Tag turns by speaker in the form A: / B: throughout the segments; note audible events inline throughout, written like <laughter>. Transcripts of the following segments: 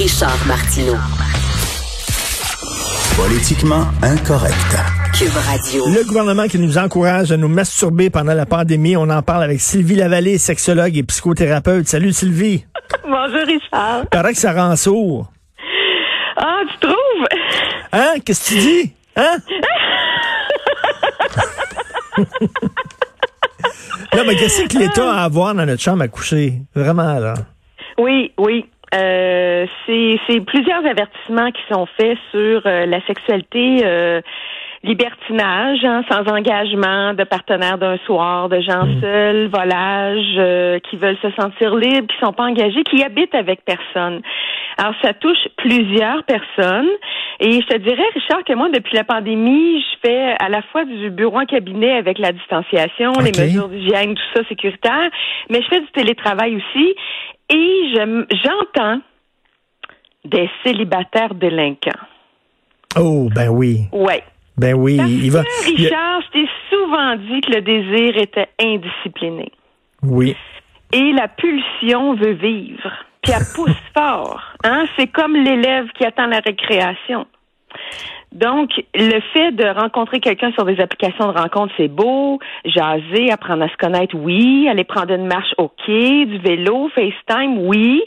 A: Richard Martineau.
B: Politiquement incorrect.
A: Cube Radio.
C: Le gouvernement qui nous encourage à nous masturber pendant la pandémie, on en parle avec Sylvie Lavallée, sexologue et psychothérapeute. Salut Sylvie. <laughs>
D: Bonjour Richard.
C: Paraît que ça rend sourd.
D: Ah, tu trouves?
C: Hein? Qu'est-ce que tu dis? Hein? <laughs> non, mais qu'est-ce que l'État a à avoir dans notre chambre à coucher? Vraiment, là.
D: Oui, oui. Euh, c'est plusieurs avertissements qui sont faits sur euh, la sexualité euh, libertinage, hein, sans engagement, de partenaires d'un soir, de gens seuls, volage, euh, qui veulent se sentir libres, qui sont pas engagés, qui habitent avec personne. Alors, ça touche plusieurs personnes. Et je te dirais, Richard, que moi, depuis la pandémie, je fais à la fois du bureau en cabinet avec la distanciation, les mesures d'hygiène, tout ça sécuritaire, mais je fais du télétravail aussi. Et je- j'entends des célibataires délinquants.
C: Oh, ben oui.
D: Ouais.
C: Ben oui.
D: Parce
C: il va.
D: que,
C: il-
D: Richard, t'ai souvent dit que le désir était indiscipliné.
C: oui.
D: Et la pulsion veut vivre. Puis elle pousse <laughs> fort. Hein? C'est comme l'élève qui attend la récréation. Donc, le fait de rencontrer quelqu'un sur des applications de rencontre, c'est beau. Jaser, apprendre à se connaître, oui. Aller prendre une marche, OK. Du vélo, FaceTime, oui.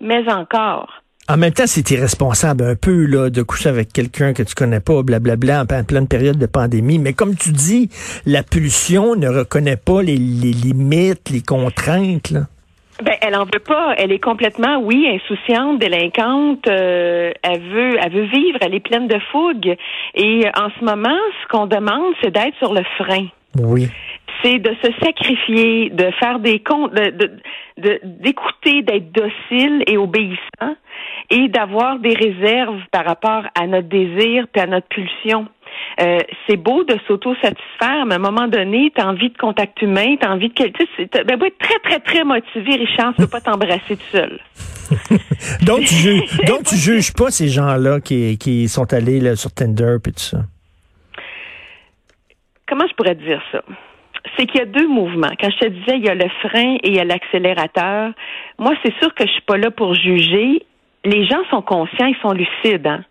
D: Mais encore.
C: En même temps, c'est irresponsable un peu là de coucher avec quelqu'un que tu connais pas, blablabla, en pleine- pleine période de pandémie. Mais comme tu dis, la pulsion ne reconnaît pas les, les limites, les contraintes. Là.
D: Ben, elle en veut pas. Elle est complètement, oui, insouciante, délinquante. euh, elle veut, elle veut vivre. Elle est pleine de fougue. Et euh, en ce moment, ce qu'on demande, c'est d'être sur le frein.
C: Oui.
D: C'est de se sacrifier, de faire des comptes, de, de, de- d'écouter, d'être docile et obéissant, et d'avoir des réserves par rapport à notre désir puis à notre pulsion. Euh, c'est beau de s'auto-satisfaire, mais à un moment donné, tu as envie de contact humain, tu as envie de quelque chose. Ben, être très, très, très motivé, Richard, tu peux pas t'embrasser tout seul. <laughs>
C: Donc tu juges, donc tu juges pas ces gens-là qui, qui sont allés là, sur Tinder et tout ça?
D: Comment je pourrais te dire ça? C'est qu'il y a deux mouvements. Quand je te disais, il y a le frein et il y a l'accélérateur. Moi, c'est sûr que je suis pas là pour juger. Les gens sont conscients, ils sont lucides, hein?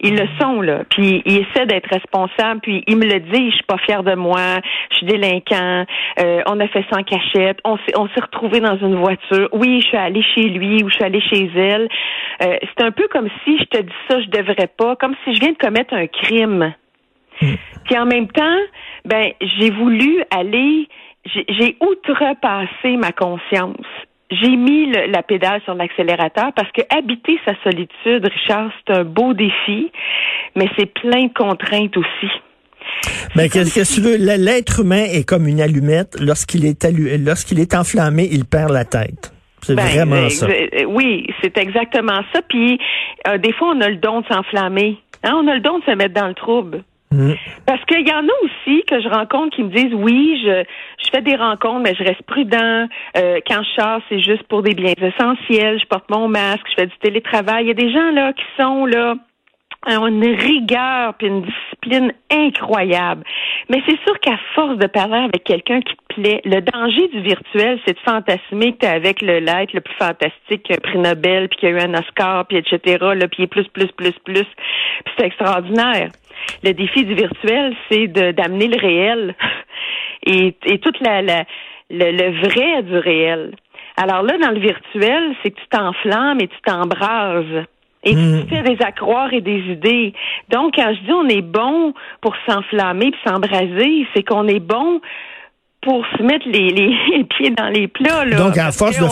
D: Ils le sont, là. Puis ils essaient d'être responsables, puis ils me le disent, je suis pas fière de moi, je suis délinquant, euh, on a fait en cachette, on s'est, on s'est retrouvés dans une voiture. Oui, je suis allée chez lui ou je suis allée chez elle. Euh, c'est un peu comme si je te dis ça, je devrais pas, comme si je viens de commettre un crime. Puis en même temps, ben j'ai voulu aller, j'ai outrepassé ma conscience. J'ai mis le- la pédale sur l'accélérateur parce que habiter sa solitude, Richard, c'est un beau défi, mais c'est plein de contraintes aussi.
C: Mais qu'est-ce que tu veux? L'être humain est comme une allumette. Lorsqu'il est allu- lorsqu'il est enflammé, il perd la tête. C'est
D: Ben,
C: vraiment
D: euh,
C: ça.
D: euh, oui, c'est exactement ça. Puis euh, des fois, on a le don de s'enflammer. Hein, on a le don de se mettre dans le trouble.
C: Mm.
D: Parce qu'il y en a aussi que je rencontre qui me disent oui, je, je fais des rencontres, mais je reste prudent. Euh, quand je sors, c'est juste pour des biens essentiels. Je porte mon masque, je fais du télétravail. Il y a des gens là qui sont là une rigueur puis une discipline incroyable. Mais c'est sûr qu'à force de parler avec quelqu'un qui te plaît, le danger du virtuel, c'est de fantasmer que tu es avec le l'être le plus fantastique un prix Nobel, puis qui a eu un Oscar, puis etc., là, puis plus, plus, plus, plus. Puis c'est extraordinaire. Le défi du virtuel, c'est d'amener le réel <laughs> et, et toute la, la le, le vrai du réel. Alors là, dans le virtuel, c'est que tu t'enflammes et tu t'embrases. Et
C: Mm.
D: tu fais des accroires et des idées. Donc, quand je dis on est bon pour s'enflammer puis s'embraser, c'est qu'on est bon pour se mettre les, <laughs> les, les pieds dans les plats. Là,
C: Donc, à force, de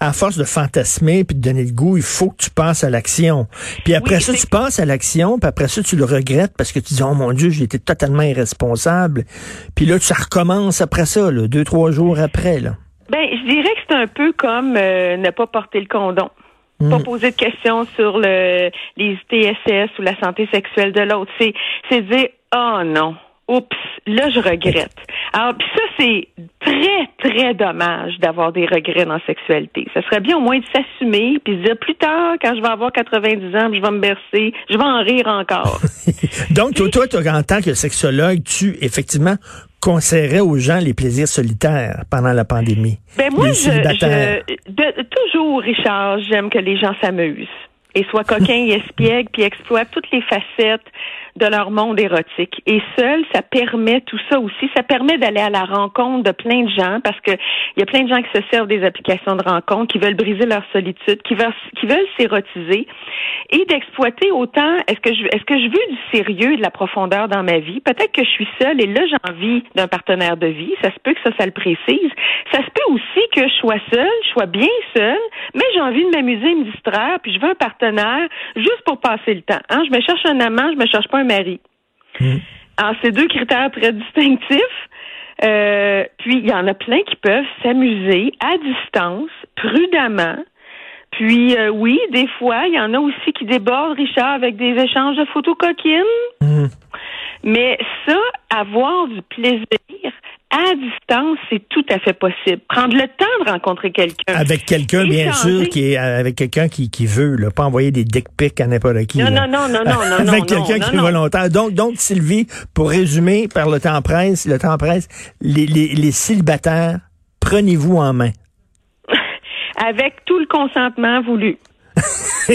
C: à, force de fantasmer puis de donner le goût, il faut que tu passes à l'action. Puis après
D: Oui,
C: ça, tu passes à l'action, puis après ça, tu le regrettes parce que tu dis, oh mon Dieu, j'ai été totalement irresponsable. Puis là, ça recommence après ça, là, deux, trois jours après. Là.
D: Ben, je dirais que c'est un peu comme euh, ne pas porter le condom. Pas poser de questions sur le, les TSS ou la santé sexuelle de l'autre. C'est, c'est dire, oh non, oups, là je regrette. Alors, puis ça, c'est très, très dommage d'avoir des regrets dans la sexualité. Ça serait bien au moins de s'assumer puis de dire plus tard, quand je vais avoir 90 ans, je vais me bercer, je vais en rire encore. <laughs>
C: Donc, toi, toi, toi, en tant que sexologue, tu, effectivement, conseillerais aux gens les plaisirs solitaires pendant la pandémie?
D: Ben moi, je, je- de- toujours, Richard, j'aime que les gens s'amusent et soient coquins et espiègles, puis exploitent toutes les facettes de leur monde érotique. Et seul, ça permet tout ça aussi. Ça permet d'aller à la rencontre de plein de gens, parce que il y a plein de gens qui se servent des applications de rencontre, qui veulent briser leur solitude, qui veulent, s'érotiser, et d'exploiter autant. Est-ce que je, est-ce que je veux du sérieux et de la profondeur dans ma vie? Peut-être que je suis seule et là j'ai envie d'un partenaire de vie. Ça se peut que ça, ça le précise. Ça se peut aussi que je sois seule, je sois bien seule, mais j'ai envie de m'amuser, me distraire, puis je veux un partenaire juste pour passer le temps. Hein? Je me cherche un amant, je me cherche pas un mari. Alors, c'est deux critères très distinctifs. Euh, puis, il y en a plein qui peuvent s'amuser à distance, prudemment. Puis, euh, oui, des fois, il y en a aussi qui débordent, Richard, avec des échanges de photos coquines. Mais ça, avoir du plaisir à distance, c'est tout à fait possible. Prendre le temps de rencontrer quelqu'un.
C: Avec quelqu'un, bien sûr, qui est avec quelqu'un qui, qui veut, là, pas envoyer des dick pics à n'importe qui.
D: Non,
C: là.
D: non, non, non, non, <laughs> non,
C: Avec quelqu'un
D: non,
C: qui est
D: non.
C: volontaire. Donc, donc, Sylvie, pour résumer, par le temps presse, le temps presse, les, les, les célibataires, prenez-vous en main. <laughs>
D: Avec tout le consentement voulu. <laughs>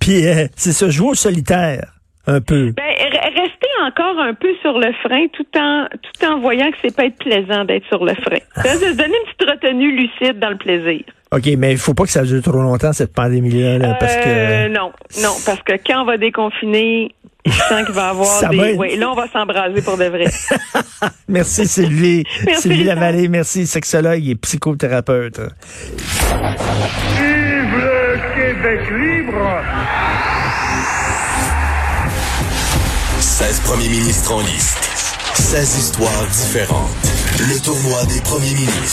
C: Puis, euh, c'est ça, jouer au solitaire, un peu.
D: Ben, rester encore un peu sur le frein tout en tout en voyant que c'est pas être plaisant d'être sur le frein. <laughs> Ça, se donner une petite retenue lucide dans le plaisir.
C: OK, mais il faut pas que ça dure trop longtemps, cette pandémie-là, là, parce
D: Euh,
C: que...
D: non, non, parce que quand on va déconfiner, je sens qu'il va y <laughs> avoir
C: Ça
D: des.
C: va être-
D: Oui, là on va s'embraser pour de vrai. <laughs>
C: Merci, Sylvie.
D: Merci,
C: Sylvie. Lavallée, merci, sexologue et psychothérapeute.
E: Vive le Québec libre
B: 16 premiers ministres en liste. 16 histoires différentes. Le tournoi des premiers ministres.